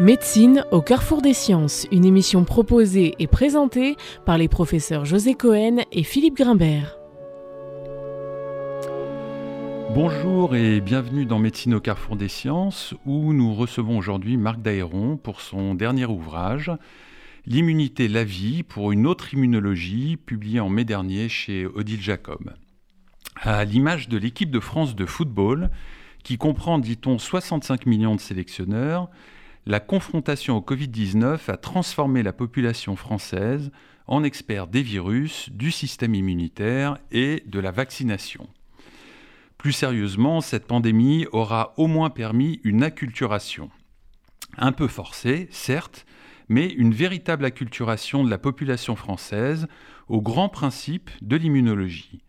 Médecine au carrefour des sciences, une émission proposée et présentée par les professeurs José Cohen et Philippe Grimbert. Bonjour et bienvenue dans Médecine au carrefour des sciences où nous recevons aujourd'hui Marc Daéron pour son dernier ouvrage L'immunité, la vie pour une autre immunologie publié en mai dernier chez Odile Jacob. À l'image de l'équipe de France de football qui comprend, dit-on, 65 millions de sélectionneurs, la confrontation au Covid-19 a transformé la population française en experts des virus, du système immunitaire et de la vaccination. Plus sérieusement, cette pandémie aura au moins permis une acculturation. Un peu forcée, certes, mais une véritable acculturation de la population française aux grands principes de l'immunologie.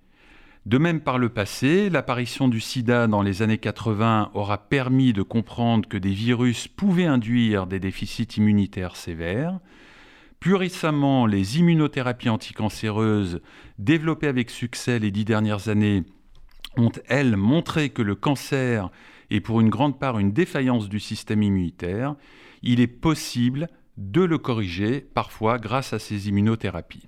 De même par le passé, l'apparition du sida dans les années 80 aura permis de comprendre que des virus pouvaient induire des déficits immunitaires sévères. Plus récemment, les immunothérapies anticancéreuses, développées avec succès les dix dernières années, ont, elles, montré que le cancer est pour une grande part une défaillance du système immunitaire. Il est possible de le corriger, parfois grâce à ces immunothérapies.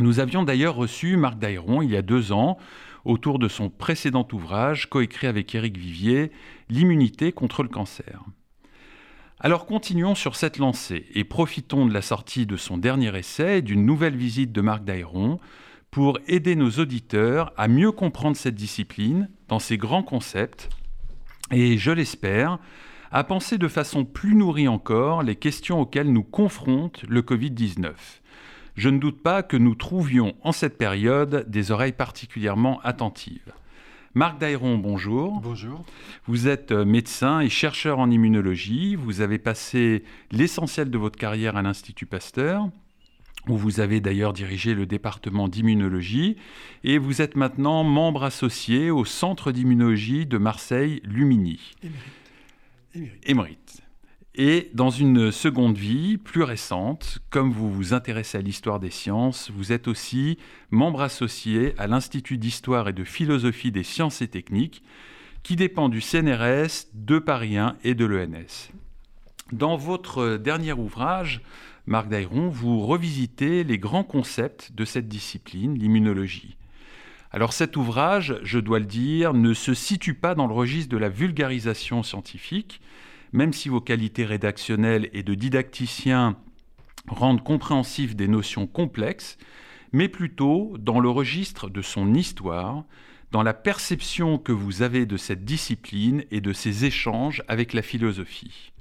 Nous avions d'ailleurs reçu Marc Daïron il y a deux ans autour de son précédent ouvrage, coécrit avec Éric Vivier, L'immunité contre le cancer. Alors continuons sur cette lancée et profitons de la sortie de son dernier essai et d'une nouvelle visite de Marc Daïron pour aider nos auditeurs à mieux comprendre cette discipline dans ses grands concepts et, je l'espère, à penser de façon plus nourrie encore les questions auxquelles nous confronte le Covid-19 je ne doute pas que nous trouvions en cette période des oreilles particulièrement attentives. Marc Daïron, bonjour. Bonjour. Vous êtes euh, médecin et chercheur en immunologie. Vous avez passé l'essentiel de votre carrière à l'Institut Pasteur, où vous avez d'ailleurs dirigé le département d'immunologie. Et vous êtes maintenant membre associé au Centre d'immunologie de Marseille-Lumini. Émérite. Émérite. Et dans une seconde vie, plus récente, comme vous vous intéressez à l'histoire des sciences, vous êtes aussi membre associé à l'Institut d'histoire et de philosophie des sciences et techniques, qui dépend du CNRS, de Paris 1 et de l'ENS. Dans votre dernier ouvrage, Marc Daïron, vous revisitez les grands concepts de cette discipline, l'immunologie. Alors cet ouvrage, je dois le dire, ne se situe pas dans le registre de la vulgarisation scientifique, même si vos qualités rédactionnelles et de didacticien rendent compréhensifs des notions complexes, mais plutôt dans le registre de son histoire, dans la perception que vous avez de cette discipline et de ses échanges avec la philosophie.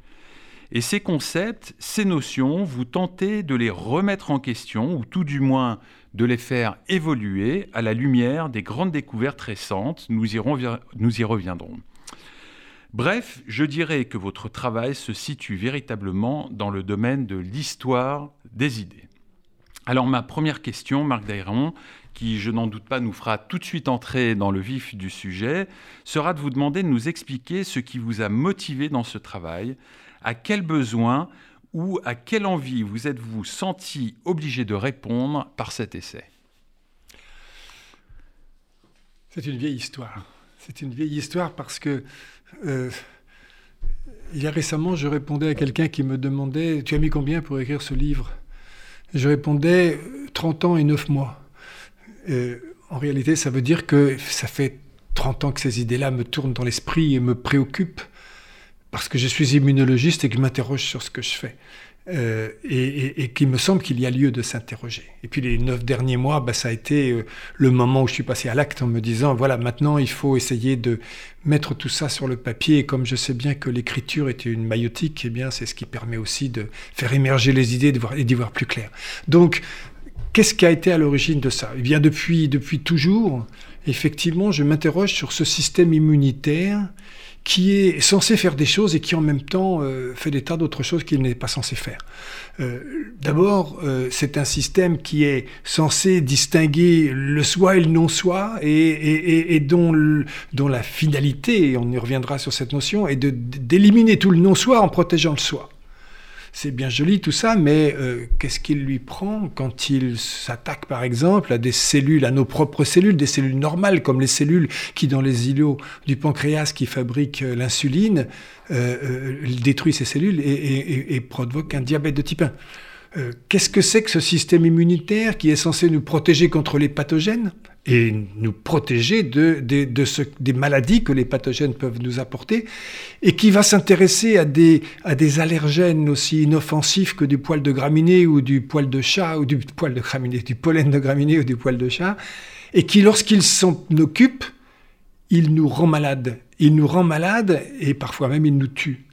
Et ces concepts, ces notions, vous tentez de les remettre en question, ou tout du moins de les faire évoluer à la lumière des grandes découvertes récentes. Nous y reviendrons. Bref, je dirais que votre travail se situe véritablement dans le domaine de l'histoire des idées. Alors ma première question, Marc Dairon, qui je n'en doute pas nous fera tout de suite entrer dans le vif du sujet, sera de vous demander de nous expliquer ce qui vous a motivé dans ce travail, à quel besoin ou à quelle envie vous êtes-vous senti obligé de répondre par cet essai? C'est une vieille histoire. C'est une vieille histoire parce que euh, il y a récemment, je répondais à quelqu'un qui me demandait Tu as mis combien pour écrire ce livre? Je répondais 30 ans et 9 mois. Euh, en réalité, ça veut dire que ça fait 30 ans que ces idées-là me tournent dans l'esprit et me préoccupent parce que je suis immunologiste et que je m'interroge sur ce que je fais. Euh, et, qu'il me semble qu'il y a lieu de s'interroger. Et puis les neuf derniers mois, bah, ça a été euh, le moment où je suis passé à l'acte en me disant, voilà, maintenant il faut essayer de mettre tout ça sur le papier. Et comme je sais bien que l'écriture était une maïotique, eh bien c'est ce qui permet aussi de faire émerger les idées et d'y voir plus clair. Donc, qu'est-ce qui a été à l'origine de ça? Eh bien depuis, depuis toujours, effectivement, je m'interroge sur ce système immunitaire qui est censé faire des choses et qui en même temps euh, fait des tas d'autres choses qu'il n'est pas censé faire. Euh, d'abord, euh, c'est un système qui est censé distinguer le soi et le non-soi et, et, dont, dont, la finalité, et on y reviendra sur cette notion, est d'éliminer tout le non-soi en protégeant le soi. C'est bien joli tout ça, mais euh, qu'est-ce qu'il lui prend quand il s'attaque par exemple à des cellules, à nos propres cellules, des cellules normales comme les cellules qui dans les îlots du pancréas qui fabriquent euh, l'insuline euh, détruisent ces cellules et, et provoquent un diabète de type 1 qu'est-ce que c'est que ce système immunitaire qui est censé nous protéger contre les pathogènes? Et nous protéger de, des maladies que les pathogènes peuvent nous apporter, et qui va s'intéresser à des, à des allergènes aussi inoffensifs que du poil de graminée ou du poil de chat, ou du poil de graminée, du pollen de graminée ou du poil de chat, et qui, lorsqu'il s'en occupe, il nous rend malades. Il nous rend malades et parfois même il nous tue.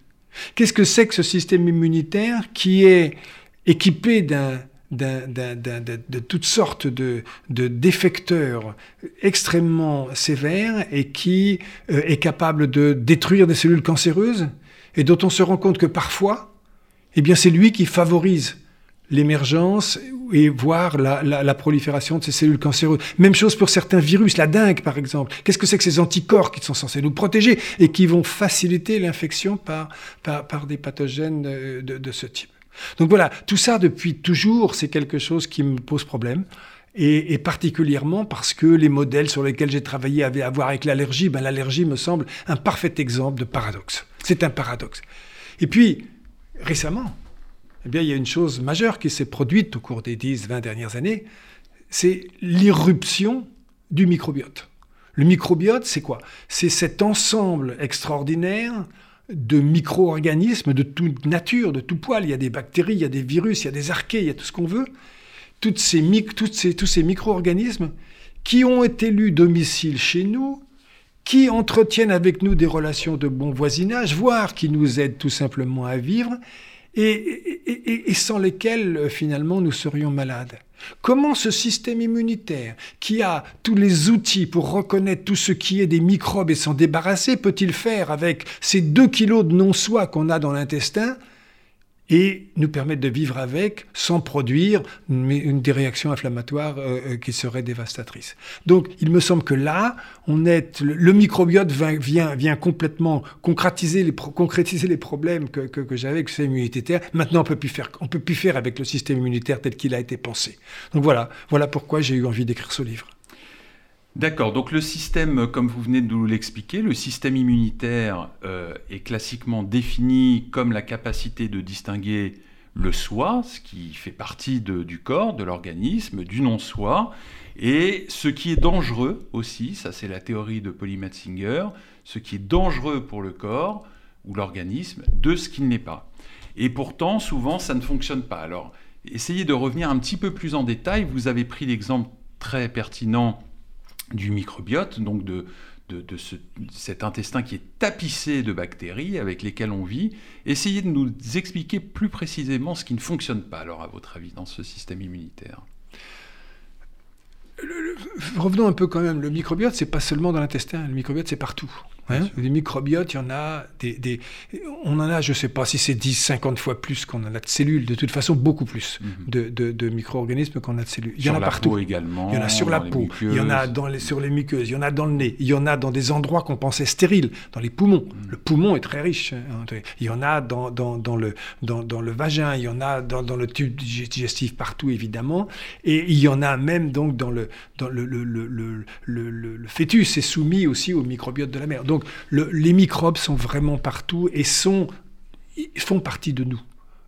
Qu'est-ce que c'est que ce système immunitaire qui est équipé d'un de toutes sortes de, défecteurs extrêmement sévères et qui euh, est capable de détruire des cellules cancéreuses et dont on se rend compte que parfois, eh bien, c'est lui qui favorise l'émergence et voire la, prolifération de ces cellules cancéreuses. Même chose pour certains virus, la dengue par exemple. Qu'est-ce que c'est que ces anticorps qui sont censés nous protéger et qui vont faciliter l'infection par, par, des pathogènes euh, de ce type? Donc voilà, tout ça depuis toujours, c'est quelque chose qui me pose problème. Et, particulièrement parce que les modèles sur lesquels j'ai travaillé avaient à voir avec l'allergie. Ben, l'allergie me semble un parfait exemple de paradoxe. C'est un paradoxe. Et puis, récemment, eh bien, il y a une chose majeure qui s'est produite au cours des 10-20 dernières années, c'est l'irruption du microbiote. Le microbiote, c'est quoi? C'est cet ensemble extraordinaire de micro-organismes de toute nature, de tout poil. Il y a des bactéries, il y a des virus, il y a des archées, il y a tout ce qu'on veut. Toutes ces, toutes ces, tous ces micro-organismes qui ont été élus domicile chez nous, qui entretiennent avec nous des relations de bon voisinage, voire qui nous aident tout simplement à vivre, et, sans lesquels finalement nous serions malades. Comment ce système immunitaire, qui a tous les outils pour reconnaître tout ce qui est des microbes et s'en débarrasser, peut-il faire avec ces deux kilos de non-soi qu'on a dans l'intestin et nous permettre de vivre avec sans produire une, des réactions inflammatoires euh, euh, qui seraient dévastatrices. Donc il me semble que là, on est, le, microbiote vient, complètement concrétiser les, problèmes que, que, j'avais avec le système immunitaire. Maintenant, on peut plus faire, peut plus faire avec le système immunitaire tel qu'il a été pensé. Donc voilà, voilà pourquoi j'ai eu envie d'écrire ce livre. D'accord, donc le système, comme vous venez de nous l'expliquer, le système immunitaire euh, est classiquement défini comme la capacité de distinguer le soi, ce qui fait partie du corps, de l'organisme, du non-soi, et ce qui est dangereux aussi, ça c'est la théorie de Polymathinger, ce qui est dangereux pour le corps ou l'organisme de ce qu'il n'est pas. Et pourtant, souvent, ça ne fonctionne pas. Alors, essayez de revenir un petit peu plus en détail. Vous avez pris l'exemple très pertinent du microbiote, donc de, cet intestin qui est tapissé de bactéries avec lesquelles on vit. Essayez de nous expliquer plus précisément ce qui ne fonctionne pas, alors, à votre avis, dans ce système immunitaire. revenons un peu quand même. Le microbiote, c'est pas seulement dans l'intestin. Le microbiote, c'est partout. Hein des microbiotes, il y en a des, on en a, je ne sais pas si c'est 10, 50 fois plus qu'on en a de cellules, de toute façon beaucoup plus mhm. de, de, micro-organismes qu'on a de cellules. Il y en a partout. également. Il y en a sur la peau, il y en a dans les, sur les muqueuses, il y en a dans le nez, il y en a dans des endroits qu'on pensait stériles, dans les poumons. Mhm. Le poumon est très riche. Hein. Il y en a dans, dans, dans le, dans, dans, le vagin, il y en a dans, dans, le tube digestif partout évidemment, et il y en a même donc dans le, dans le, le, le, le, le fœtus est soumis aussi au microbiote de la mère. Donc les microbes sont vraiment partout et sont, font partie de nous.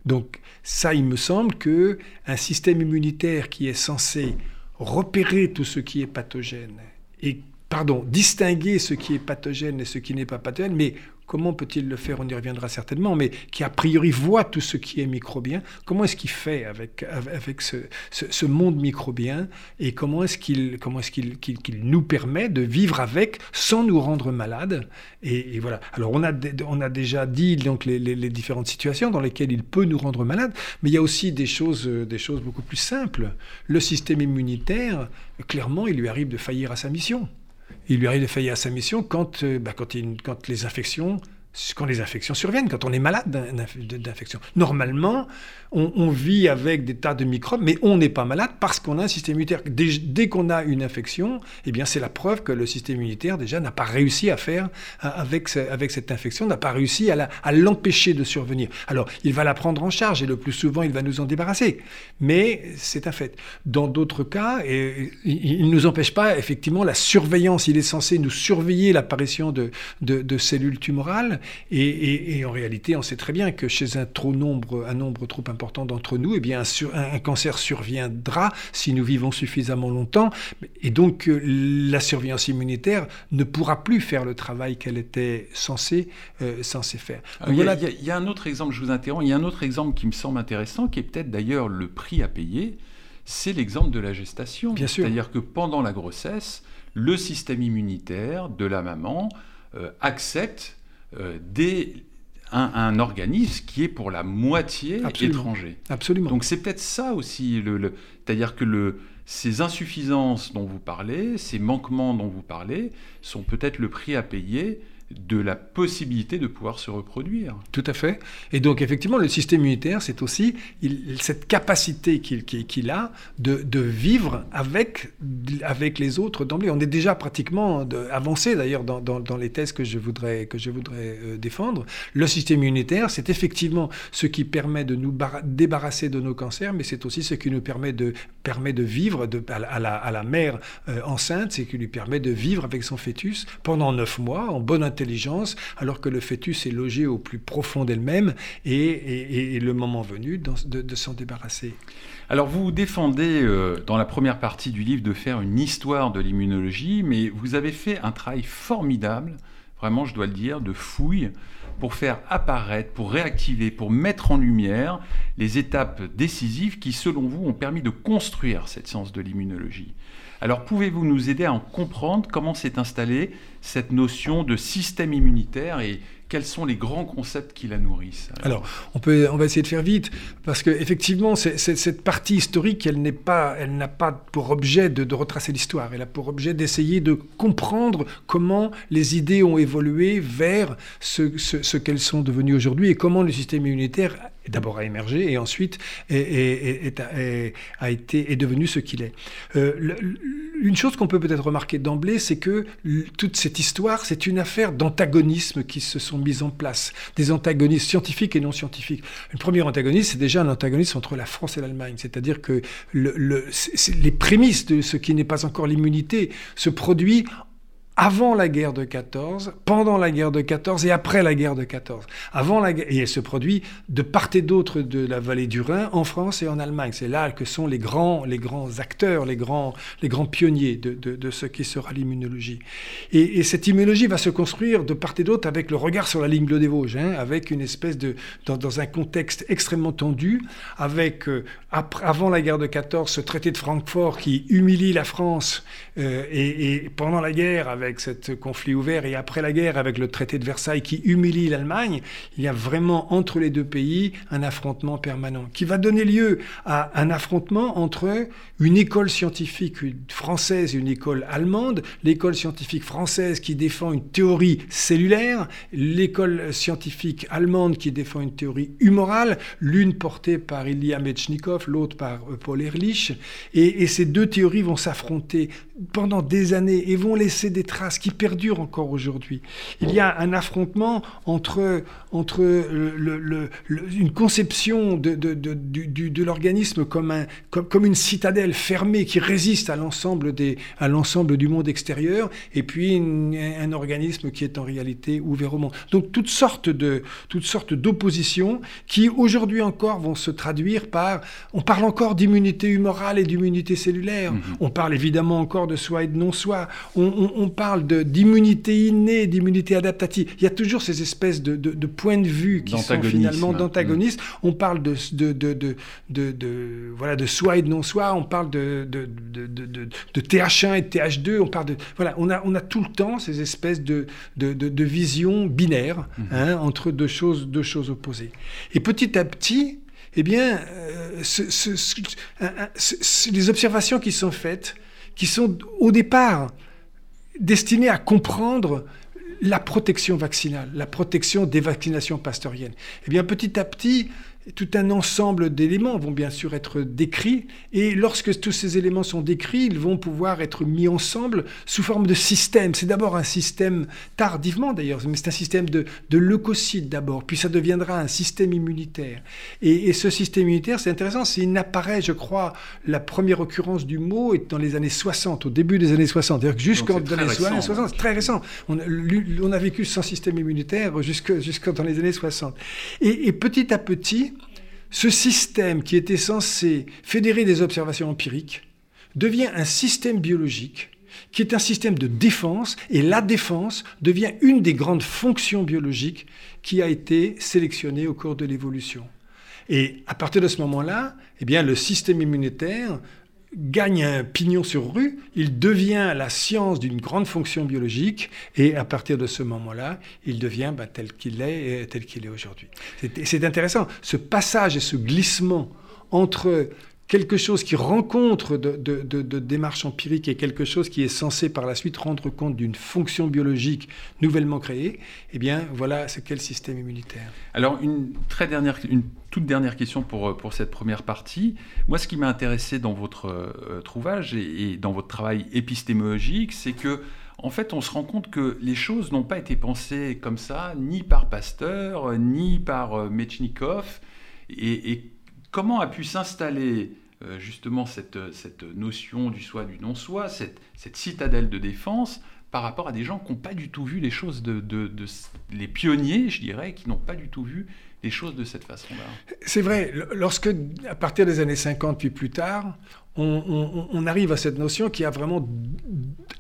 Donc ça, il me semble que un système immunitaire qui est censé repérer tout ce qui est pathogène et pardon, distinguer ce qui est pathogène et ce qui n'est pas pathogène, mais Comment peut-il le faire? On y reviendra certainement, mais qui a priori voit tout ce qui est microbien. Comment est-ce qu'il fait avec, avec ce, monde microbien et comment est-ce qu'il est-ce nous permet de vivre avec sans nous rendre malades? Et, voilà. Alors on a, on a déjà dit donc les, les, différentes situations dans lesquelles il peut nous rendre malades, mais il y a aussi des choses, des choses beaucoup plus simples. Le système immunitaire, clairement, il lui arrive de faillir à sa mission il lui arrive de faillir à sa mission quand, euh, bah, quand, quand les infections quand les infections surviennent, quand on est malade d'infection. Normalement, on, vit avec des tas de microbes, mais on n'est pas malade parce qu'on a un système immunitaire. Dès, qu'on a une infection, eh bien c'est la preuve que le système immunitaire déjà n'a pas réussi à faire avec, avec cette infection, n'a pas réussi à l'empêcher de survenir. Alors, il va la prendre en charge et le plus souvent, il va nous en débarrasser. Mais c'est un fait. Dans d'autres cas, il ne nous empêche pas effectivement la surveillance. Il est censé nous surveiller l'apparition de, cellules tumorales. Et, en réalité, on sait très bien que chez un trop nombre, un nombre trop important d'entre nous, eh bien, un, cancer surviendra si nous vivons suffisamment longtemps. Et donc, euh, la surveillance immunitaire ne pourra plus faire le travail qu'elle était censée, euh, censée faire. il, y a, il y a un autre exemple, je vous interromps, il y a un autre exemple qui me semble intéressant, qui est peut-être d'ailleurs le prix à payer c'est l'exemple de la gestation. C'est-à-dire que pendant la grossesse, le système immunitaire de la maman euh, accepte euh, un, organisme qui est pour la moitié étranger. Absolument. Donc c'est peut-être ça aussi, le, c'est-à-dire que le, ces insuffisances dont vous parlez, ces manquements dont vous parlez, sont peut-être le prix à payer de la possibilité de pouvoir se reproduire. Tout à fait. Et donc effectivement, le système immunitaire, c'est aussi cette capacité qu'il a de, vivre avec, avec les autres d'emblée. On est déjà pratiquement avancé d'ailleurs dans, les thèses que je voudrais, que je voudrais euh, défendre. Le système immunitaire, c'est effectivement ce qui permet de nous débarrasser de nos cancers, mais c'est aussi ce qui nous permet de, permet de vivre à, la, à, la, mère euh, enceinte, c'est qui lui permet de vivre avec son fœtus pendant neuf mois en bonne alors que le fœtus est logé au plus profond d'elle-même et, le moment venu de, s'en débarrasser. Alors vous défendez euh, dans la première partie du livre de faire une histoire de l'immunologie, mais vous avez fait un travail formidable, vraiment je dois le dire, de fouille pour faire apparaître, pour réactiver, pour mettre en lumière les étapes décisives qui, selon vous, ont permis de construire cette science de l'immunologie. Alors pouvez-vous nous aider à en comprendre comment s'est installée cette notion de système immunitaire et quels sont les grands concepts qui la nourrissent Alors, on, peut, on va essayer de faire vite, parce qu'effectivement, cette partie historique, elle n'a pas, elle pas pour objet de, retracer l'histoire, elle a pour objet d'essayer de comprendre comment les idées ont évolué vers ce, qu'elles sont devenues aujourd'hui et comment le système immunitaire d'abord a émergé et ensuite est, devenu ce qu'il est. Euh, une chose qu'on peut peut-être remarquer d'emblée, c'est que toute cette histoire, c'est une affaire d'antagonismes qui se sont mis en place, des antagonismes scientifiques et non scientifiques. Le premier antagonisme, c'est déjà un antagonisme entre la France et l'Allemagne, c'est-à-dire que le, les prémices de ce qui n'est pas encore l'immunité se produit avant la guerre de 14, pendant la guerre de 14 et après la guerre de 14. Avant la et elle se produit de part et d'autre de la vallée du Rhin, en France et en Allemagne. C'est là que sont les grands, les grands acteurs, les grands, les grands pionniers de, ce qui sera l'immunologie. Et, cette immunologie va se construire de part et d'autre avec le regard sur la ligne bleue des Vosges, hein, avec une espèce de, dans, un contexte extrêmement tendu, avec euh, avant la guerre de 14 ce traité de Francfort qui humilie la France euh, et, pendant la guerre avec ce conflit ouvert et après la guerre avec le traité de Versailles qui humilie l'Allemagne, il y a vraiment entre les deux pays un affrontement permanent qui va donner lieu à un affrontement entre une école scientifique française et une école allemande, l'école scientifique française qui défend une théorie cellulaire, l'école scientifique allemande qui défend une théorie humorale, l'une portée par Ilya Metchnikov, l'autre par euh, Paul Ehrlich, et, et ces deux théories vont s'affronter pendant des années et vont laisser des traces qui perdurent encore aujourd'hui. Il y a un affrontement entre, entre le, une conception de, de, de, de l'organisme comme, un, comme, comme, une citadelle fermée qui résiste à l'ensemble, des, à l'ensemble du monde extérieur et puis un organisme qui est en réalité ouvert au monde. Donc toutes sortes, de, toutes sortes d'oppositions qui aujourd'hui encore vont se traduire par... On parle encore d'immunité humorale et d'immunité cellulaire. Mm-hmm. On parle évidemment encore de soi et de non-soi. On, parle d'immunité innée, d'immunité adaptative. Il y a toujours ces espèces de, points de vue qui sont finalement d'antagonistes. On parle de, de, voilà, de soi et de non-soi. On parle de, de, TH1 et de TH2. On parle de voilà, on a, on a tout le temps ces espèces de, de, visions binaires mhm. hein, entre deux choses, deux choses opposées. Et petit à petit, eh bien, euh, les observations qui sont faites qui sont au départ destinés à comprendre la protection vaccinale, la protection des vaccinations pastoriennes. Eh bien, petit à petit, tout un ensemble d'éléments vont bien sûr être décrits, et lorsque tous ces éléments sont décrits, ils vont pouvoir être mis ensemble sous forme de système. C'est d'abord un système, tardivement d'ailleurs, mais c'est un système de, leucocytes d'abord, puis ça deviendra un système immunitaire. Et, ce système immunitaire, c'est intéressant, il n'apparaît, je crois, la première occurrence du mot est dans les années 60, au début des années 60. C'est-à-dire que jusqu'en les années 60, c'est très récent. On, on, a vécu sans système immunitaire jusque, dans les années 60. et petit à petit, ce système qui était censé fédérer des observations empiriques devient un système biologique qui est un système de défense, et la défense devient une des grandes fonctions biologiques qui a été sélectionnée au cours de l'évolution. Et à partir de ce moment-là, eh le système immunitaire gagne un pignon sur rue, il devient la science d'une grande fonction biologique, et à partir de ce moment-là, il devient ben, tel qu'il est, tel qu'il est aujourd'hui. C'est intéressant, ce passage et ce glissement entre quelque chose qui rencontre de, de, de, démarche empirique et quelque chose qui est censé par la suite rendre compte d'une fonction biologique nouvellement créée, eh bien voilà ce qu'est le système immunitaire. Alors une très dernière, une toute dernière question pour, pour cette première partie. Moi ce qui m'a intéressé dans votre euh, et, et, dans votre travail épistémologique, c'est que en fait, on se rend compte que les choses n'ont pas été pensées comme ça, ni par Pasteur, ni par euh, Metchnikov, et, et comment a pu s'installer euh, justement cette, cette, notion du soi, du non-soi, cette, cette, citadelle de défense par rapport à des gens qui n'ont pas du tout vu les choses de, de, les pionniers, je dirais, qui n'ont pas du tout vu les choses de cette façon-là? C'est vrai, lorsque, à partir des années 50 puis plus tard, on, on, arrive à cette notion qui a vraiment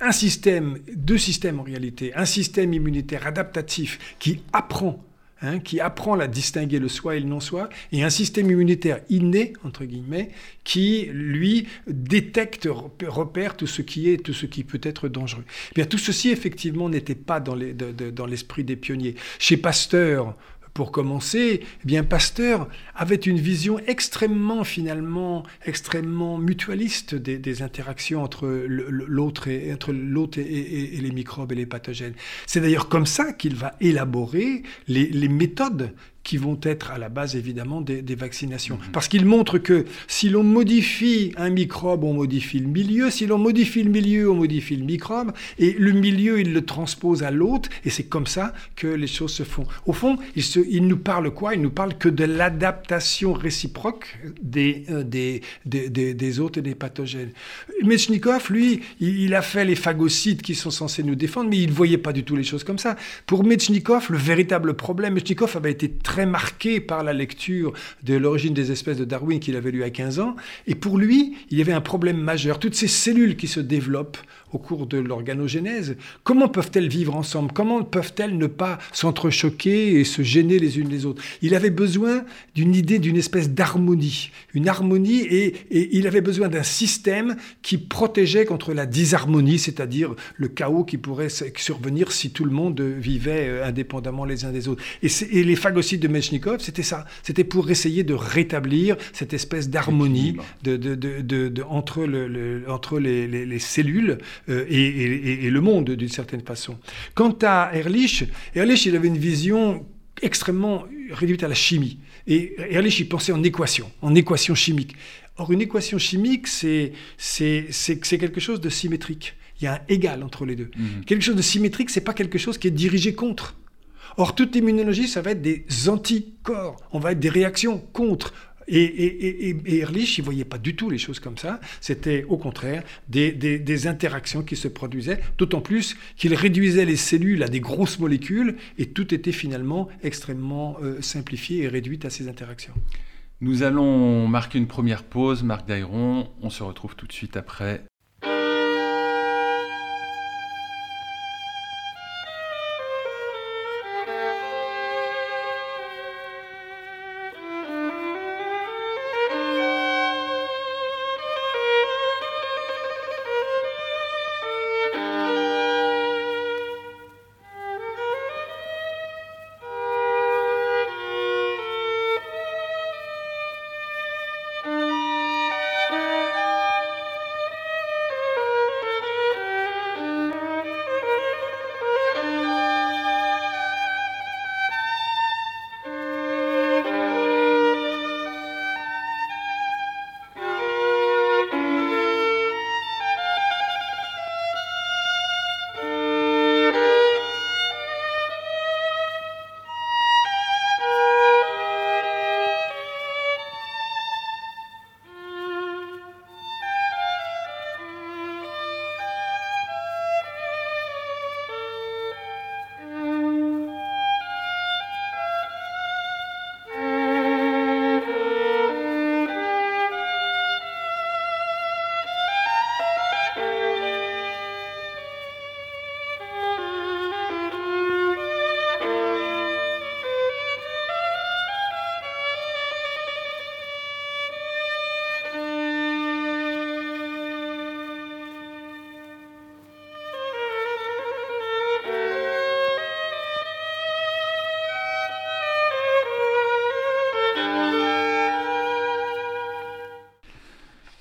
un système, deux systèmes en réalité, un système immunitaire adaptatif qui apprend Hein, qui apprend à distinguer le soi et le non-soi, et un système immunitaire inné, entre guillemets, qui, lui, détecte, repère tout ce qui est, tout ce qui peut être dangereux. Eh bien, tout ceci, effectivement, n'était pas dans l'esprit des pionniers. Chez Pasteur, pour commencer, eh bien Pasteur avait une vision extrêmement finalement extrêmement mutualiste des, interactions entre l'autre et entre l'autre et, les microbes et les pathogènes. C'est d'ailleurs comme ça qu'il va élaborer les, les méthodes qui vont être à la base évidemment des, vaccinations. Mhm. Parce qu'il montre que si l'on modifie un microbe, on modifie le milieu, si l'on modifie le milieu, on modifie le microbe, et le milieu, il le transpose à l'autre, et c'est comme ça que les choses se font. Au fond, il, se, il nous parle quoi? Il nous parle que de l'adaptation réciproque des, euh, des, des, des, hôtes et des pathogènes. Mechnikov, lui, il, a fait les phagocytes qui sont censés nous défendre, mais il ne voyait pas du tout les choses comme ça. Pour Mechnikov, le véritable problème, Mechnikov avait été très très marqué par la lecture de l'origine des espèces de Darwin qu'il avait lu à 15 ans. Et pour lui, il y avait un problème majeur. Toutes ces cellules qui se développent au cours de l'organogénèse, comment peuvent-elles vivre ensemble? Comment peuvent-elles ne pas s'entrechoquer et se gêner les unes les autres? Il avait besoin d'une idée d'une espèce d'harmonie, une harmonie, et, et il avait besoin d'un système qui protégeait contre la disharmonie, c'est-à-dire le chaos qui pourrait survenir si tout le monde vivait euh, indépendamment les uns des autres. Et, et les phagocytes de Mechnikov, c'était ça. C'était pour essayer de rétablir cette espèce d'harmonie de, de, de, entre, le, entre les, les, les cellules euh, et, le monde d'une certaine façon. Quant à Ehrlich, Ehrlich, il avait une vision extrêmement réduite à la chimie. Et Ehrlich, il pensait en équation, en équation chimique. Or, une équation chimique, c'est quelque chose de symétrique. Il y a un égal entre les deux. Mhm. Quelque chose de symétrique, c'est pas quelque chose qui est dirigé contre. Or, toute l'immunologie, ça va être des anticorps. On va être des réactions contre. Et, Ehrlich, il ne voyait pas du tout les choses comme ça. C'était au contraire des, interactions qui se produisaient, d'autant plus qu'il réduisait les cellules à des grosses molécules et tout était finalement extrêmement euh, simplifié et réduit à ces interactions. Nous allons marquer une première pause, Marc Dairon. On se retrouve tout de suite après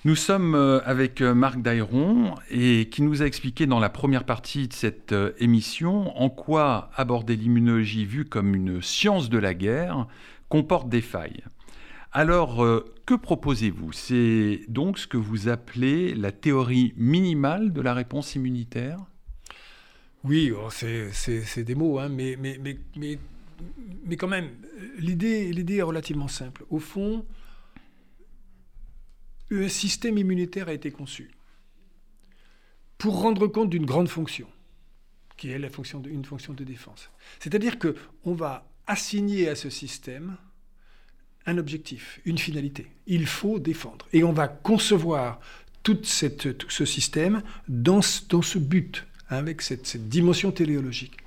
Nous sommes euh, avec euh, Marc Dairon et qui nous a expliqué dans la première partie de cette euh, émission en quoi aborder l'immunologie vue comme une science de la guerre comporte des failles. Alors, que proposez-vous? C'est donc ce que vous appelez la théorie minimale de la réponse immunitaire? Oui, oh, c'est des mots, hein, mais, mais, mais, mais, mais quand même, l'idée est relativement simple. Au fond, un système immunitaire a été conçu pour rendre compte d'une grande fonction, qui est la fonction de, une fonction de défense. C'est-à-dire qu'on va assigner à ce système un objectif, une finalité. Il faut défendre. Et on va concevoir tout ce système dans, ce but, hein, avec cette dimension téléologique.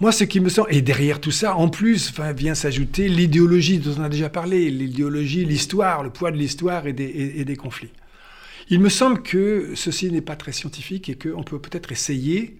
Moi, ce qui me semble, et derrière tout ça, en plus, vient s'ajouter l'idéologie dont on a déjà parlé, l'idéologie, l'histoire, le poids de l'histoire et des conflits. Il me semble que ceci n'est pas très scientifique et qu'on peut peut-être essayer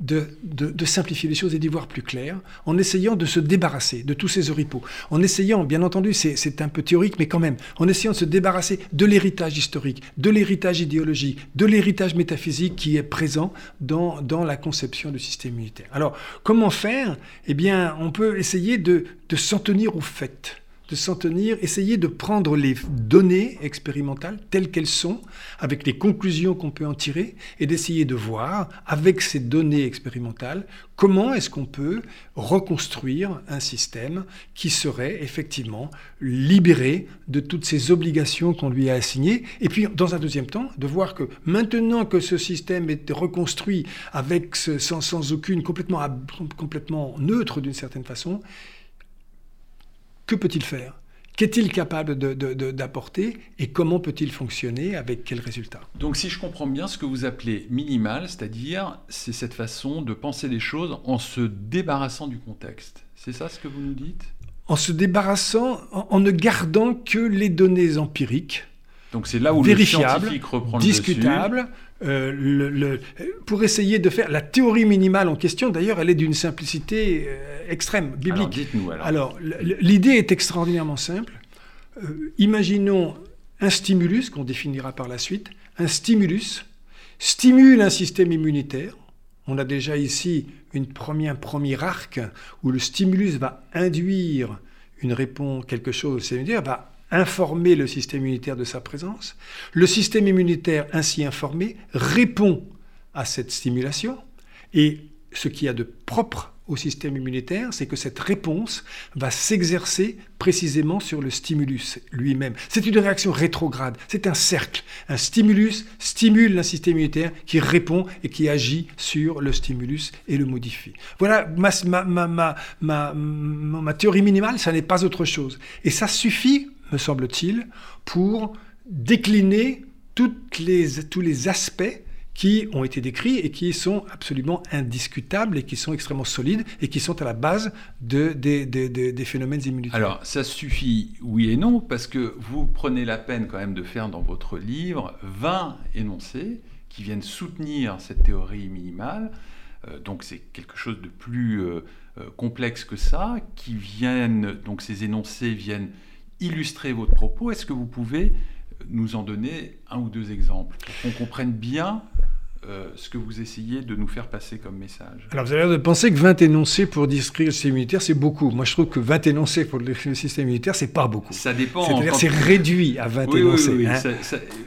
de, simplifier les choses et d'y voir plus clair, en essayant de se débarrasser de tous ces oripeaux, en essayant, bien entendu, c'est un peu théorique, mais quand même, en essayant de se débarrasser de l'héritage historique, de l'héritage idéologique, de l'héritage métaphysique qui est présent dans, dans la conception du système immunitaire. Alors, comment faire? Eh bien, on peut essayer de, de s'en tenir au fait de s'en tenir, essayer de prendre les données expérimentales telles qu'elles sont, avec les conclusions qu'on peut en tirer, et d'essayer de voir, avec ces données expérimentales, comment est-ce qu'on peut reconstruire un système qui serait effectivement libéré de toutes ces obligations qu'on lui a assignées, et puis dans un deuxième temps, de voir que maintenant que ce système est reconstruit sans, sans aucune complètement, complètement neutre d'une certaine façon, que peut-il faire? Qu'est-il capable d'apporter? Et comment peut-il fonctionner? Avec quels résultats Donc si je comprends bien ce que vous appelez minimal, c'est-à-dire c'est cette façon de penser les choses en se débarrassant du contexte. C'est ça ce que vous nous dites? En se débarrassant, en, ne gardant que les données empiriques. Donc c'est là où le scientifique reprend discutable, euh, le, pour essayer de faire la théorie minimale en question, d'ailleurs, elle est d'une simplicité euh, extrême, biblique. Alors, l'idée est extraordinairement simple. Euh, imaginons un stimulus qu'on définira par la suite. Un stimulus stimule un système immunitaire. On a déjà ici une première, un premier arc où le stimulus va induire une réponse, quelque chose, c'est-à-dire va informer le système immunitaire de sa présence. Le système immunitaire ainsi informé répond à cette stimulation et ce qui y a de propre au système immunitaire, c'est que cette réponse va s'exercer précisément sur le stimulus lui-même. C'est une réaction rétrograde, c'est un cercle. Un stimulus stimule un système immunitaire qui répond et qui agit sur le stimulus et le modifie. Voilà ma, ma, ma, ma théorie minimale, ça n'est pas autre chose. Et ça suffit me semble-t-il, pour décliner les, tous les aspects qui ont été décrits et qui sont absolument indiscutables et qui sont extrêmement solides et qui sont à la base de, des phénomènes immunitaires. Alors, ça suffit, oui et non, parce que vous prenez la peine quand même de faire dans votre livre 20 énoncés qui viennent soutenir cette théorie minimale. Euh, donc c'est quelque chose de plus euh, euh, complexe que ça, qui viennent, donc ces énoncés viennent illustrer votre propos. Est-ce que vous pouvez nous en donner un ou deux exemples pour qu'on comprenne bien euh, ce que vous essayez de nous faire passer comme message? Alors vous avez l'air de penser que 20 énoncés pour décrire le système immunitaire, c'est beaucoup. Moi je trouve que 20 énoncés pour le système immunitaire, c'est pas beaucoup. Ça dépend. C'est-à-dire c'est réduit à 20 énoncés. Oui, hein.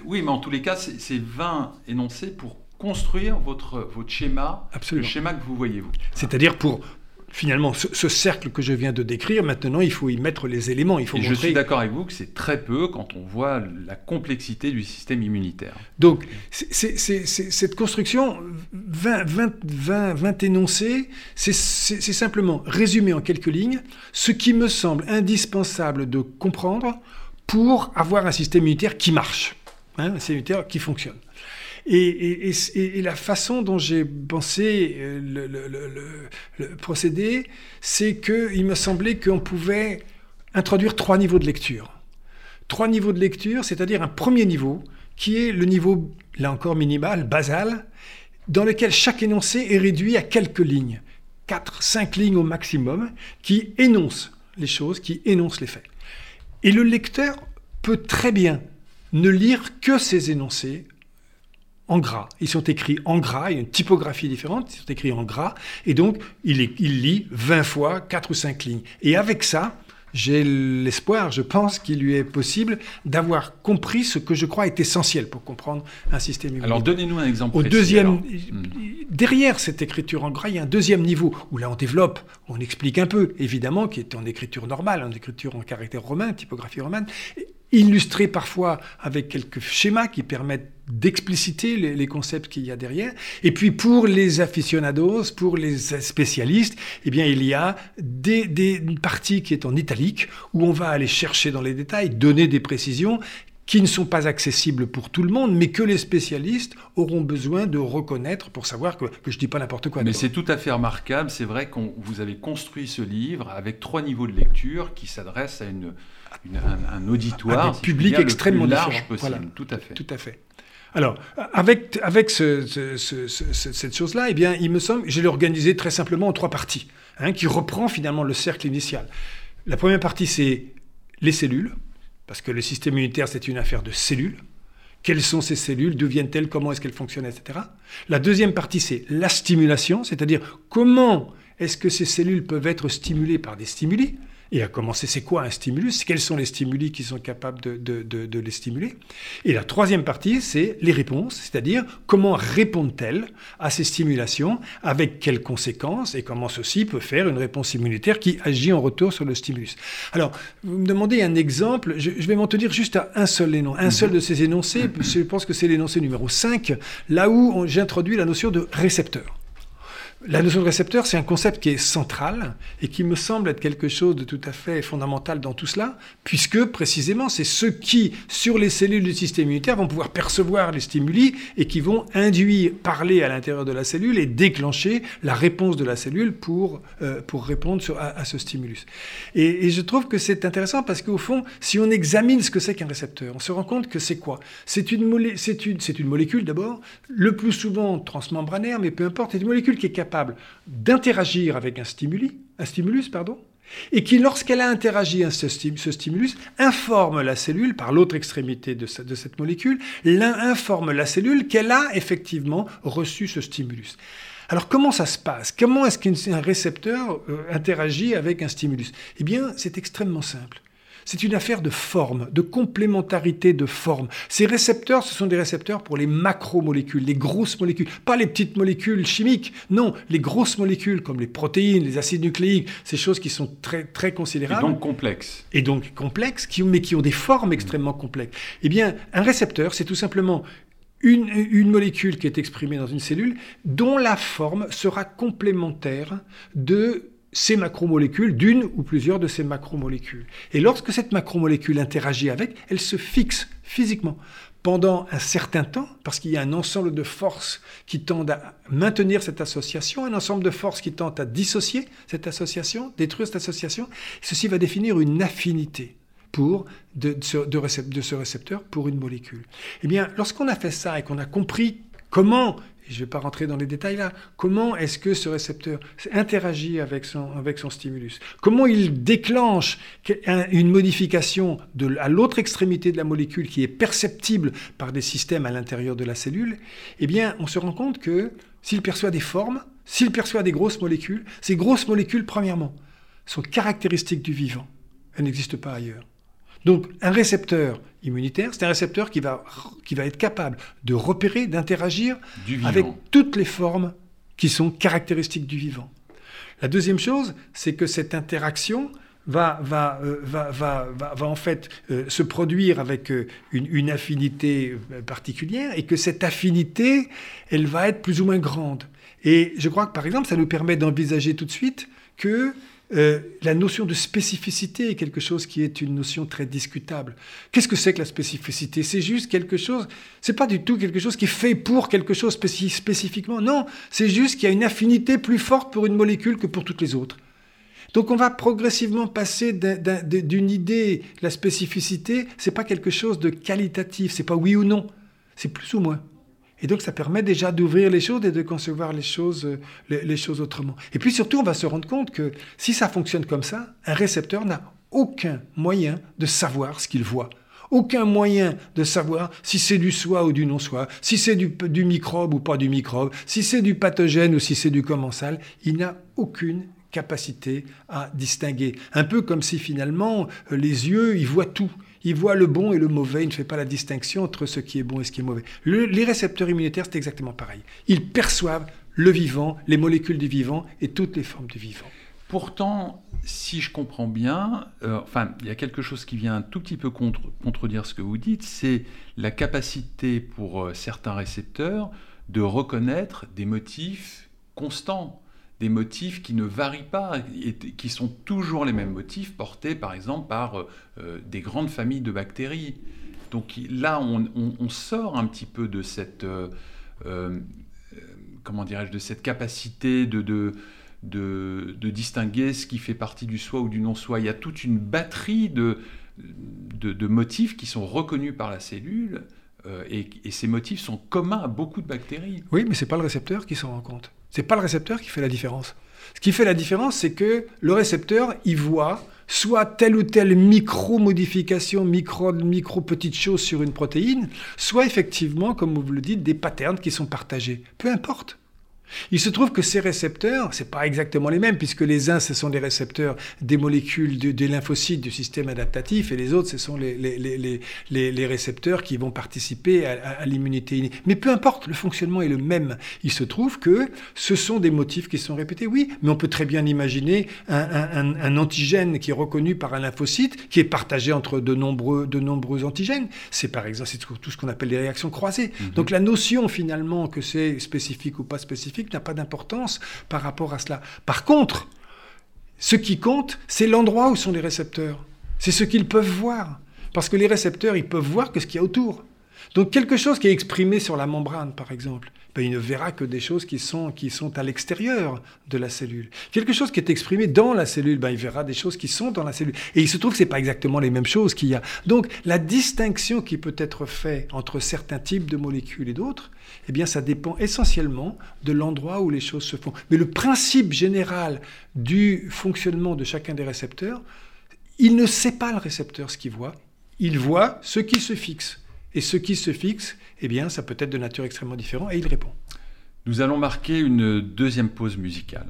oui, mais en tous les cas, c'est 20 énoncés pour construire votre, votre schéma, Absolument. le schéma que vous voyez vous. C'est-à-dire pour finalement, ce, cercle que je viens de décrire, maintenant, il faut y mettre les éléments. Il faut Et je suis d'accord avec vous que c'est très peu quand on voit la complexité du système immunitaire. Donc, cette construction, 20, 20, 20, 20 énoncés, c'est simplement résumer en quelques lignes ce qui me semble indispensable de comprendre pour avoir un système immunitaire qui marche, hein, un système immunitaire qui fonctionne. Et, la façon dont j'ai pensé euh, le, procédé, c'est qu'il me semblait qu'on pouvait introduire trois niveaux de lecture. Trois niveaux de lecture, c'est-à-dire un premier niveau, qui est le niveau, là encore minimal, basal, dans lequel chaque énoncé est réduit à quelques lignes, quatre, cinq lignes au maximum, qui énoncent les choses, qui énoncent les faits. Et le lecteur peut très bien ne lire que ces énoncés en gras. Ils sont écrits en gras, il y a une typographie différente, ils sont écrits en gras, et donc il, il lit 20 fois 4 ou 5 lignes. Et avec ça, j'ai l'espoir, je pense qu'il lui est possible d'avoir compris ce que je crois est essentiel pour comprendre un système immunitaire. Alors donnez-nous un exemple Au précis. deuxième, alors. derrière cette écriture en gras, il y a un deuxième niveau où là on développe, on explique un peu, évidemment, qui est en écriture normale, en écriture en caractère romain, typographie romane, illustré parfois avec quelques schémas qui permettent d'expliciter les, les, concepts qu'il y a derrière. Et puis pour les aficionados, pour les spécialistes, eh bien il y a des, des, une partie qui est en italique où on va aller chercher dans les détails, donner des précisions qui ne sont pas accessibles pour tout le monde, mais que les spécialistes auront besoin de reconnaître pour savoir que, que je dis pas n'importe quoi. Mais c'est tout à fait remarquable. C'est vrai que vous avez construit ce livre avec trois niveaux de lecture qui s'adressent à une, une, un, un, auditoire, un public extrêmement le plus large possible. Voilà. Tout à fait. Tout à fait. Alors, avec, avec ce, ce, ce, cette chose-là, eh bien, il me semble, je l'ai organisé très simplement en trois parties, hein, qui reprend finalement le cercle initial. La première partie, c'est les cellules, parce que le système immunitaire, c'est une affaire de cellules. Quelles sont ces cellules? D'où viennent-elles? Comment est-ce qu'elles fonctionnent? Etc. La deuxième partie, c'est la stimulation, c'est-à-dire comment est-ce que ces cellules peuvent être stimulées par des stimuli? Et à commencer, c'est quoi un stimulus? Quels sont les stimuli qui sont capables de, de, de, de les stimuler? Et la troisième partie, c'est les réponses, c'est-à-dire comment répondent-elles à ces stimulations, avec quelles conséquences, et comment ceci peut faire une réponse immunitaire qui agit en retour sur le stimulus. Alors, vous me demandez un exemple, je, je vais m'en tenir juste à un seul énoncé, un seul de ces énoncés, je pense que c'est l'énoncé numéro 5, là où j'introduis la notion de récepteur. La notion de récepteur, c'est un concept qui est central et qui me semble être quelque chose de tout à fait fondamental dans tout cela, puisque précisément c'est ceux qui, sur les cellules du système immunitaire, vont pouvoir percevoir les stimuli et qui vont induire, parler à l'intérieur de la cellule et déclencher la réponse de la cellule pour, euh, pour répondre à, ce stimulus. Et, je trouve que c'est intéressant parce qu'au fond, si on examine ce que c'est qu'un récepteur, on se rend compte que c'est quoi? C'est une, une molécule d'abord, le plus souvent transmembranaire, mais peu importe, c'est une molécule qui est capable d'interagir avec un stimulus, et qui, lorsqu'elle a interagi ce, ce stimulus, informe la cellule, par l'autre extrémité de, cette molécule, informe la cellule qu'elle a effectivement reçu ce stimulus. Alors comment ça se passe? Comment est-ce qu'un récepteur euh, interagit avec un stimulus? Eh bien, c'est extrêmement simple. C'est une affaire de forme, de complémentarité de forme. Ces récepteurs, ce sont des récepteurs pour les macromolécules, les grosses molécules, pas les petites molécules chimiques, non, les grosses molécules comme les protéines, les acides nucléiques, ces choses qui sont très, très considérables. Et donc complexes. Et donc complexes, qui, mais qui ont des formes extrêmement complexes. Eh bien, un récepteur, c'est tout simplement une, une, molécule qui est exprimée dans une cellule dont la forme sera complémentaire de ces macromolécules, d'une ou plusieurs de ces macromolécules. Et lorsque cette macromolécule interagit avec, elle se fixe physiquement pendant un certain temps, parce qu'il y a un ensemble de forces qui tendent à maintenir cette association, un ensemble de forces qui tendent à dissocier cette association, détruire cette association. Ceci va définir une affinité pour de, ce récepteur pour une molécule. Eh bien, lorsqu'on a fait ça et qu'on a compris comment je ne vais pas rentrer dans les détails là, comment est-ce que ce récepteur interagit avec son, stimulus? Comment il déclenche une modification à l'autre extrémité de la molécule qui est perceptible par des systèmes à l'intérieur de la cellule? Eh bien, on se rend compte que s'il perçoit des formes, s'il perçoit des grosses molécules, ces grosses molécules, premièrement, sont caractéristiques du vivant. Elles n'existent pas ailleurs. Donc un récepteur immunitaire, c'est un récepteur qui va, qui va être capable de repérer, d'interagir avec toutes les formes qui sont caractéristiques du vivant. La deuxième chose, c'est que cette interaction va, va, euh, va, va, va, en fait euh, se produire avec euh, une, une, affinité particulière et que cette affinité, elle va être plus ou moins grande. Et je crois que par exemple, ça nous permet d'envisager tout de suite que euh, la notion de spécificité est quelque chose qui est une notion très discutable. Qu'est-ce que c'est que la spécificité? C'est juste quelque chose, c'est pas du tout quelque chose qui fait pour quelque chose spécif spécifiquement. Non, c'est juste qu'il y a une affinité plus forte pour une molécule que pour toutes les autres. Donc on va progressivement passer d'une idée, la spécificité, c'est pas quelque chose de qualitatif, c'est pas oui ou non, c'est plus ou moins. Et donc, ça permet déjà d'ouvrir les choses et de concevoir les choses, les, choses autrement. Et puis surtout, on va se rendre compte que si ça fonctionne comme ça, un récepteur n'a aucun moyen de savoir ce qu'il voit, aucun moyen de savoir si c'est du soi ou du non-soi, si c'est du, du microbe ou pas du microbe, si c'est du pathogène ou si c'est du commensal. Il n'a aucune capacité à distinguer. Un peu comme si finalement les yeux, ils voient tout. Ils voient le bon et le mauvais, il ne fait pas la distinction entre ce qui est bon et ce qui est mauvais. les récepteurs immunitaires, c'est exactement pareil. Ils perçoivent le vivant, les molécules du vivant et toutes les formes du vivant. Pourtant, si je comprends bien, euh, enfin, il y a quelque chose qui vient un tout petit peu contredire ce que vous dites, c'est la capacité pour euh, certains récepteurs de reconnaître des motifs constants, des motifs qui ne varient pas et qui sont toujours les mêmes motifs portés par exemple par euh, des grandes familles de bactéries. Donc là, on, sort un petit peu de cette, comment dirais-je, de cette capacité de de, distinguer ce qui fait partie du soi ou du non-soi. Il y a toute une batterie de, de, motifs qui sont reconnus par la cellule euh, et, ces motifs sont communs à beaucoup de bactéries. Oui, mais ce n'est pas le récepteur qui s'en rend compte. Ce n'est pas le récepteur qui fait la différence. Ce qui fait la différence, c'est que le récepteur, il voit soit telle ou telle micro-modification, micro, micro petite chose sur une protéine, soit effectivement, comme vous le dites, des patterns qui sont partagés. Peu importe. Il se trouve que ces récepteurs, ce pas exactement les mêmes, puisque les uns, ce sont des récepteurs des molécules des lymphocytes du système adaptatif, et les autres, ce sont les, les, récepteurs qui vont participer à, l'immunité innée. Mais peu importe, le fonctionnement est le même. Il se trouve que ce sont des motifs qui sont répétés, oui, mais on peut très bien imaginer un, antigène qui est reconnu par un lymphocyte, qui est partagé entre de nombreux, de nombreux antigènes. C'est par exemple tout ce qu'on appelle les réactions croisées. Mhm. Donc la notion finalement que c'est spécifique ou pas spécifique, n'a pas d'importance par rapport à cela. Par contre, ce qui compte, c'est l'endroit où sont les récepteurs. C'est ce qu'ils peuvent voir. Parce que les récepteurs, ils peuvent voir que ce qu'il y a autour. Donc quelque chose qui est exprimé sur la membrane, par exemple, ben, il ne verra que des choses qui sont, à l'extérieur de la cellule. Quelque chose qui est exprimé dans la cellule, ben, il verra des choses qui sont dans la cellule. Et il se trouve que ce n'est pas exactement les mêmes choses qu'il y a. Donc la distinction qui peut être faite entre certains types de molécules et d'autres, eh bien ça dépend essentiellement de l'endroit où les choses se font. Mais le principe général du fonctionnement de chacun des récepteurs, il ne sait pas le récepteur ce qu'il voit, il voit ce qui se fixe. Et ce qui se fixe, eh bien, ça peut être de nature extrêmement différente, et il répond. Nous allons marquer une deuxième pause musicale.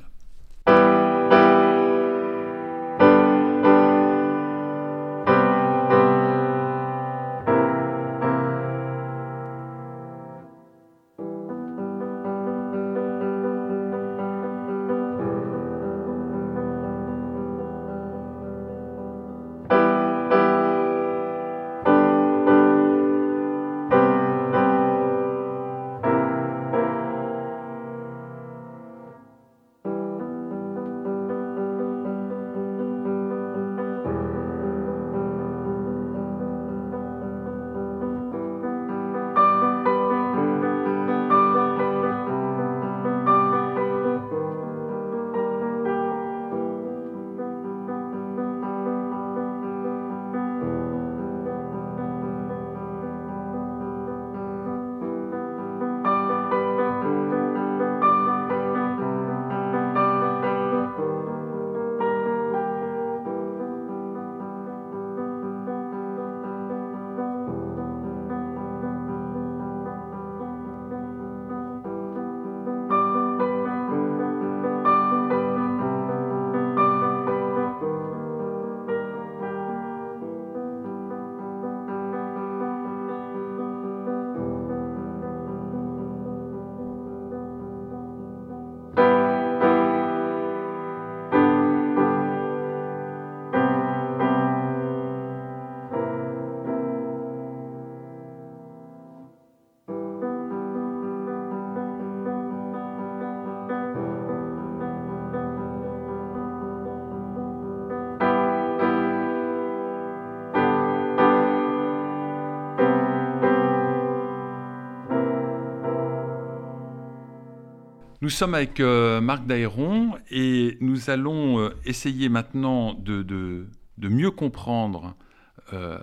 Nous sommes avec euh, Marc Daéron et nous allons euh, essayer maintenant de, mieux comprendre, euh,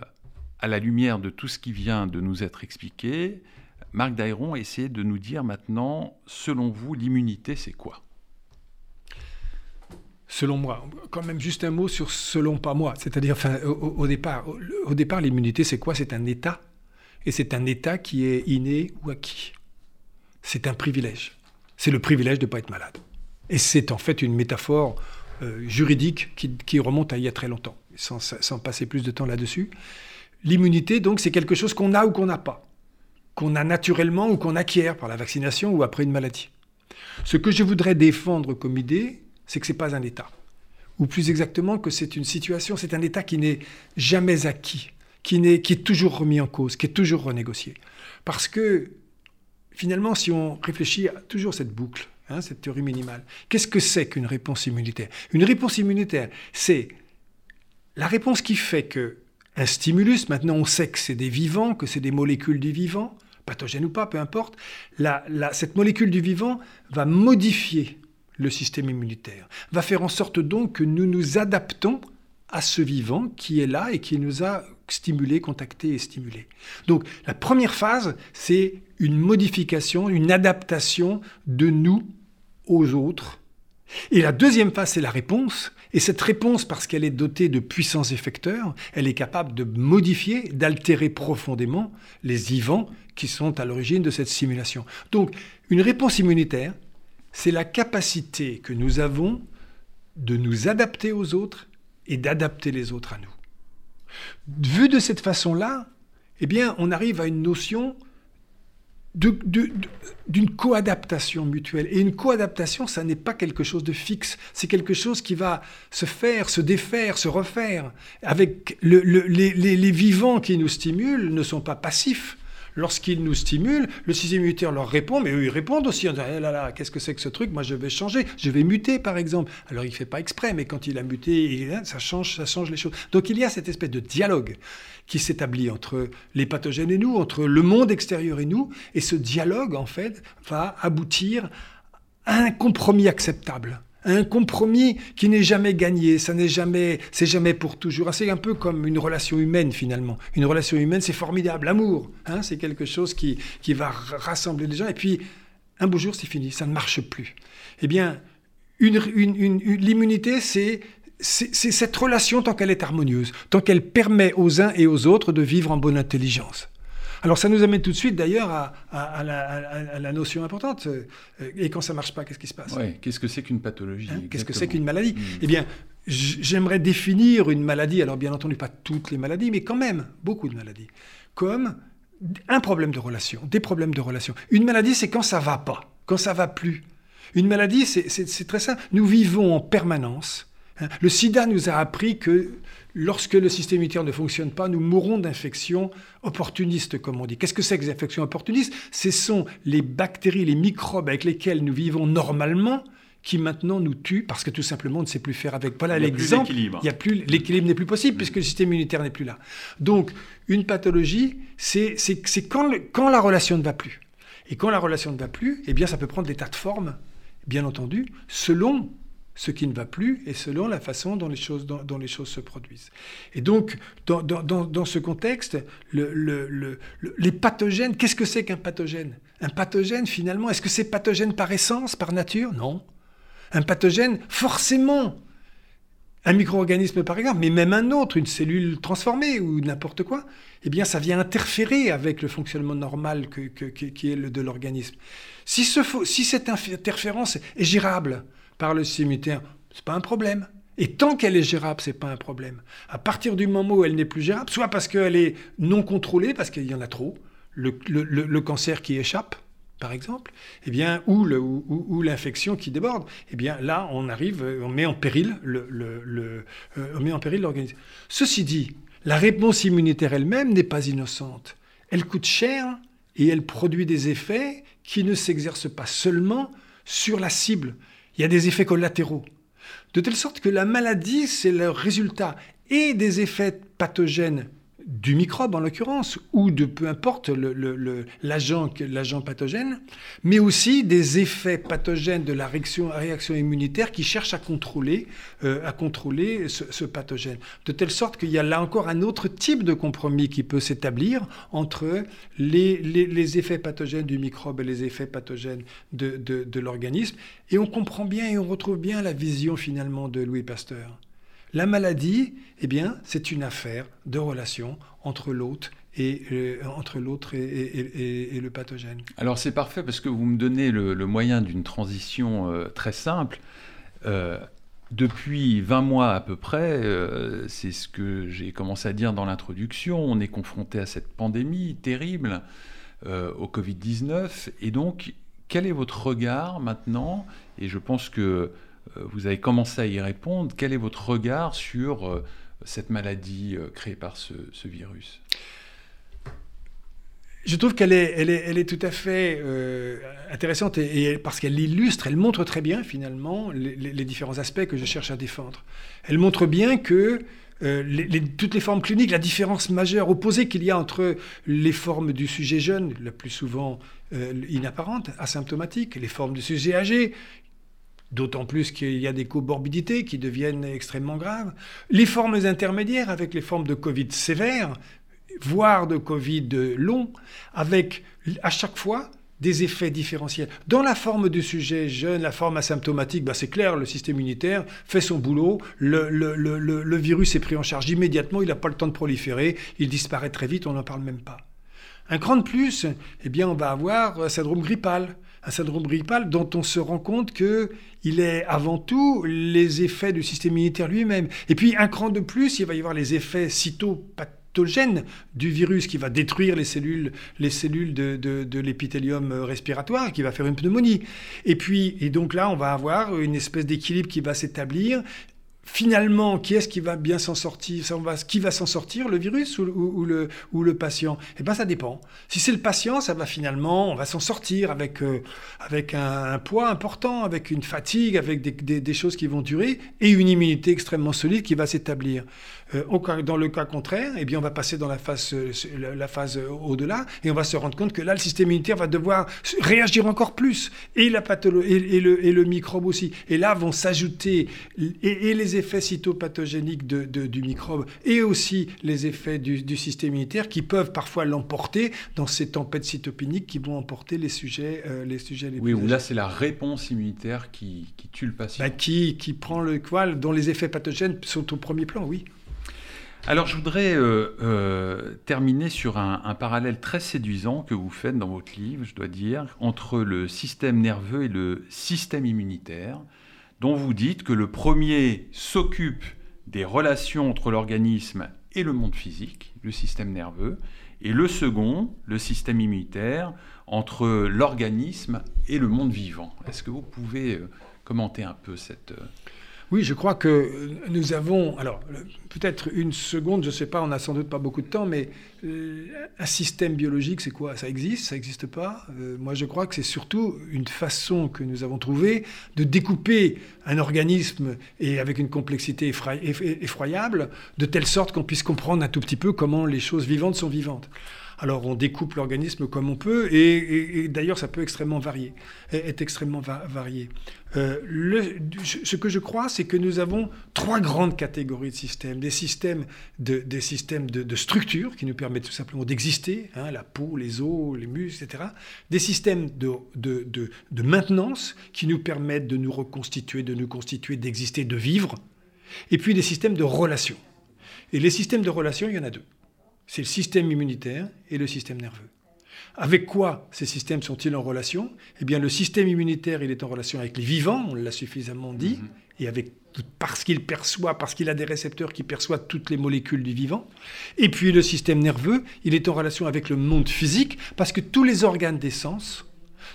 à la lumière de tout ce qui vient de nous être expliqué, Marc Daéron a essayé de nous dire maintenant, selon vous, l'immunité, c'est quoi? Selon moi. Quand même juste un mot sur selon pas moi. C'est-à-dire, au, au, départ, l'immunité, c'est quoi? C'est un état. Et c'est un état qui est inné ou acquis. C'est un privilège. C'est le privilège de ne pas être malade. Et c'est en fait une métaphore euh, juridique qui, remonte à il y a très longtemps, sans, passer plus de temps là-dessus. L'immunité, donc, c'est quelque chose qu'on a ou qu'on n'a pas, qu'on a naturellement ou qu'on acquiert par la vaccination ou après une maladie. Ce que je voudrais défendre comme idée, c'est que ce n'est pas un état. Ou plus exactement que c'est une situation, c'est un état qui n'est jamais acquis, qui, qui est toujours remis en cause, qui est toujours renégocié. Parce que finalement, si on réfléchit à toujours cette boucle, hein, cette théorie minimale, qu'est-ce que c'est qu'une réponse immunitaire? Une réponse immunitaire, c'est la réponse qui fait que un stimulus, maintenant on sait que c'est des vivants, que c'est des molécules du vivant, pathogènes ou pas, peu importe, cette molécule du vivant va modifier le système immunitaire, va faire en sorte donc que nous nous adaptons à ce vivant qui est là et qui nous a stimulé, contacté et stimulé. Donc la première phase, c'est une modification, une adaptation de nous aux autres. Et la deuxième phase, c'est la réponse. Et cette réponse, parce qu'elle est dotée de puissants effecteurs, elle est capable de modifier, d'altérer profondément les vivants qui sont à l'origine de cette simulation. Donc, une réponse immunitaire, c'est la capacité que nous avons de nous adapter aux autres et d'adapter les autres à nous. Vu de cette façon-là, eh on arrive à une notion d'une coadaptation mutuelle. Et une coadaptation, ça n'est pas quelque chose de fixe, c'est quelque chose qui va se faire, se défaire, se refaire. Avec les, les, vivants qui nous stimulent ne sont pas passifs, lorsqu'ils nous stimulent, le système immunitaire leur répond, mais eux, ils répondent aussi en disant eh là là, qu'est-ce que c'est que ce truc? Moi, je vais changer, je vais muter, par exemple. Alors, il ne fait pas exprès, mais quand il a muté, ça change, ça change les choses. Donc, il y a cette espèce de dialogue qui s'établit entre les pathogènes et nous, entre le monde extérieur et nous, et ce dialogue, en fait, va aboutir à un compromis acceptable un compromis qui n'est jamais gagné, ça n'est jamais, c'est jamais pour toujours. C'est un peu comme une relation humaine finalement. Une relation humaine, c'est formidable, l'amour, hein, c'est quelque chose qui, qui va rassembler les gens. Et puis, un beau jour, c'est fini, ça ne marche plus. Eh bien, l'immunité, c'est c'est cette relation tant qu'elle est harmonieuse, tant qu'elle permet aux uns et aux autres de vivre en bonne intelligence. Alors ça nous amène tout de suite d'ailleurs à, la, notion importante. Euh, et quand ça marche pas, qu'est-ce qui se passe? Qu'est-ce que c'est qu'une pathologie hein, Qu'est-ce que c'est qu'une maladie? Hmm. Eh bien, j'aimerais définir une maladie, alors bien entendu pas toutes les maladies, mais quand même beaucoup de maladies, comme un problème de relation, des problèmes de relation. Une maladie, c'est quand ça va pas, quand ça va plus. Une maladie, c'est très simple. Nous vivons en permanence. Hein. Le sida nous a appris que lorsque le système immunitaire ne fonctionne pas, nous mourrons d'infections opportunistes, comme on dit. Qu'est-ce que c'est que les infections opportunistes? Ce sont les bactéries, les microbes avec lesquels nous vivons normalement qui maintenant nous tuent parce que tout simplement on ne sait plus faire avec. Voilà l'exemple. Il y a plus l'équilibre n'est plus possible puisque le système immunitaire n'est plus là. Donc une pathologie, c'est quand, quand la relation ne va plus. Et quand la relation ne va plus, eh bien ça peut prendre des tas de formes, bien entendu, selon ce qui ne va plus et selon la façon dont les choses, se produisent. Et donc, dans, ce contexte, le, le, les pathogènes, qu'est-ce que c'est qu'un pathogène? Un pathogène, finalement, est-ce que c'est pathogène par essence, par nature? Non. Un pathogène, forcément, un micro-organisme par exemple, mais même un autre, une cellule transformée ou n'importe quoi, eh bien ça vient interférer avec le fonctionnement normal qui est le de l'organisme. Si, si cette interférence est gérable, par le cimetière, c'est pas un problème. Et tant qu'elle est gérable, c'est pas un problème. À partir du moment où elle n'est plus gérable, soit parce qu'elle est non contrôlée, parce qu'il y en a trop, le, cancer qui échappe, par exemple, eh bien, ou, ou, l'infection qui déborde, eh bien, là, on arrive, on met en péril le, euh, on met en péril l'organisme. Ceci dit, la réponse immunitaire elle-même n'est pas innocente. Elle coûte cher et elle produit des effets qui ne s'exercent pas seulement sur la cible, il y a des effets collatéraux. De telle sorte que la maladie, c'est le résultat et des effets pathogènes du microbe en l'occurrence, ou de peu importe l'agent pathogène, mais aussi des effets pathogènes de la réaction, immunitaire qui cherchent à contrôler, euh, à contrôler ce, pathogène. De telle sorte qu'il y a là encore un autre type de compromis qui peut s'établir entre les, effets pathogènes du microbe et les effets pathogènes de l'organisme. Et on comprend bien et on retrouve bien la vision finalement de Louis Pasteur. La maladie, eh bien, c'est une affaire de relation entre et, euh, entre l'autre et, le pathogène. Alors c'est parfait parce que vous me donnez le, moyen d'une transition euh, très simple. Euh, depuis 20 mois à peu près, c'est ce que j'ai commencé à dire dans l'introduction, on est confronté à cette pandémie terrible, au Covid-19. Et donc, quel est votre regard maintenant? Et je pense que vous avez commencé à y répondre. Quel est votre regard sur euh, cette maladie euh, créée par ce, virus? Je trouve qu'elle est, elle est, elle est, tout à fait intéressante et, parce qu'elle illustre, elle montre très bien finalement les, différents aspects que je cherche à défendre. Elle montre bien que toutes les formes cliniques, la différence majeure opposée qu'il y a entre les formes du sujet jeune, la plus souvent inapparente, asymptomatique, les formes du sujet âgé, D'autant plus qu'il y a des comorbidités qui deviennent extrêmement graves. Les formes intermédiaires avec les formes de Covid sévères, voire de Covid long, avec à chaque fois des effets différentiels. Dans la forme du sujet jeune, la forme asymptomatique, bah c'est clair, le système immunitaire fait son boulot, le, le virus est pris en charge immédiatement, il n'a pas le temps de proliférer, il disparaît très vite, on n'en parle même pas. Un cran de plus, eh bien, on va avoir un syndrome grippal un syndrome grippal dont on se rend compte que il est avant tout les effets du système immunitaire lui-même. Et puis un cran de plus, il va y avoir les effets cytopathogènes du virus qui va détruire les cellules, les cellules de, de l'épithélium respiratoire, qui va faire une pneumonie. Et puis, et donc là, on va avoir une espèce d'équilibre qui va s'établir finalement, qui est-ce qui va bien s'en sortir Qui va s'en sortir, le virus ou, le, ou le patient? Eh bien, ça dépend. Si c'est le patient, ça va finalement, on va s'en sortir avec, euh, avec un, poids important, avec une fatigue, avec des, des, choses qui vont durer et une immunité extrêmement solide qui va s'établir. Euh, dans le cas contraire, eh bien, on va passer dans la phase, euh, la phase au-delà et on va se rendre compte que là, le système immunitaire va devoir réagir encore plus et, la pathologie, et, le, et le microbe aussi. Et là vont s'ajouter et, les effets cytopathogéniques de, du microbe et aussi les effets du, système immunitaire qui peuvent parfois l'emporter dans ces tempêtes cytopéniques qui vont emporter les sujets, euh, les sujets les Oui, où là, c'est la réponse immunitaire qui, qui tue le patient. Bah, qui, qui prend le poil, dont les effets pathogènes sont au premier plan, oui. Alors je voudrais euh, euh, terminer sur un, parallèle très séduisant que vous faites dans votre livre, je dois dire, entre le système nerveux et le système immunitaire, dont vous dites que le premier s'occupe des relations entre l'organisme et le monde physique, le système nerveux, et le second, le système immunitaire, entre l'organisme et le monde vivant. Est-ce que vous pouvez euh, commenter un peu cette... Oui, je crois que nous avons, alors peut-être une seconde, je ne sais pas, on n'a sans doute pas beaucoup de temps, mais euh, un système biologique, c'est quoi? Ça existe? Ça n'existe pas? Euh, Moi, je crois que c'est surtout une façon que nous avons trouvée de découper un organisme et avec une complexité effroyable, de telle sorte qu'on puisse comprendre un tout petit peu comment les choses vivantes sont vivantes. Alors on découpe l'organisme comme on peut, et, d'ailleurs ça peut extrêmement varier, être extrêmement varié. Euh, ce que je crois, c'est que nous avons trois grandes catégories de systèmes. Des systèmes de, systèmes de, structure qui nous permettent tout simplement d'exister, hein, la peau, les os, les muscles, etc. Des systèmes de, de maintenance qui nous permettent de nous reconstituer, de nous constituer, d'exister, de vivre. Et puis des systèmes de relations. Et les systèmes de relations, il y en a deux c'est le système immunitaire et le système nerveux. Avec quoi ces systèmes sont-ils en relation? Eh bien, le système immunitaire, il est en relation avec les vivants, on l'a suffisamment dit, mhm. et avec parce qu'il perçoit, parce qu'il a des récepteurs qui perçoivent toutes les molécules du vivant. Et puis le système nerveux, il est en relation avec le monde physique, parce que tous les organes des sens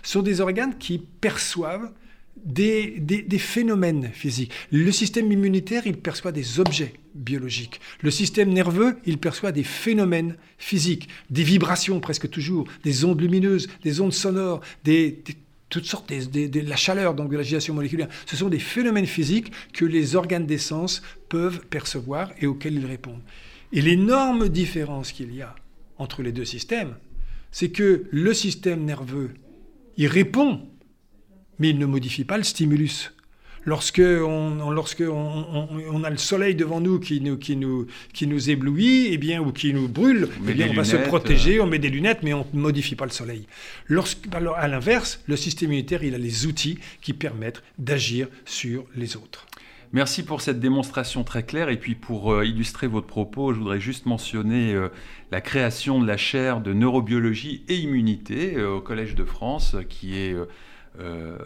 sont des organes qui perçoivent des, phénomènes physiques. Le système immunitaire, il perçoit des objets biologiques. Le système nerveux, il perçoit des phénomènes physiques, des vibrations presque toujours, des ondes lumineuses, des ondes sonores, des, toutes sortes, de la chaleur, donc de l'agitation moléculaire. Ce sont des phénomènes physiques que les organes des sens peuvent percevoir et auxquels ils répondent. Et l'énorme différence qu'il y a entre les deux systèmes, c'est que le système nerveux, il répond, mais il ne modifie pas le stimulus. Lorsque on, lorsque on, a le soleil devant nous qui nous, qui nous, qui nous éblouit, eh bien, ou qui nous brûle, on, eh bien, on va se protéger, euh. on met des lunettes, mais on ne modifie pas le soleil. Lorsque, alors, à l'inverse, le système immunitaire, il a les outils qui permettent d'agir sur les autres. Merci pour cette démonstration très claire. Et puis pour euh, illustrer votre propos, je voudrais juste mentionner euh, la création de la chaire de neurobiologie et immunité au Collège de France, qui est euh,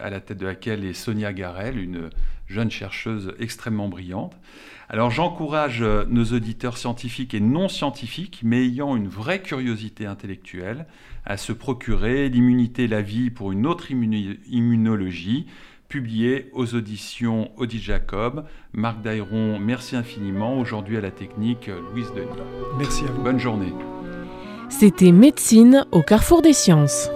à la tête de laquelle est Sonia Garel, une jeune chercheuse extrêmement brillante. Alors j'encourage euh, nos auditeurs scientifiques et non scientifiques, mais ayant une vraie curiosité intellectuelle, à se procurer L'immunité la vie pour une autre immunologie, publié aux auditions Audit Jacob. Marc Dairon, merci infiniment. Aujourd'hui à la technique, Louise Denis. Merci à vous. Bonne journée. C'était Médecine au carrefour des sciences.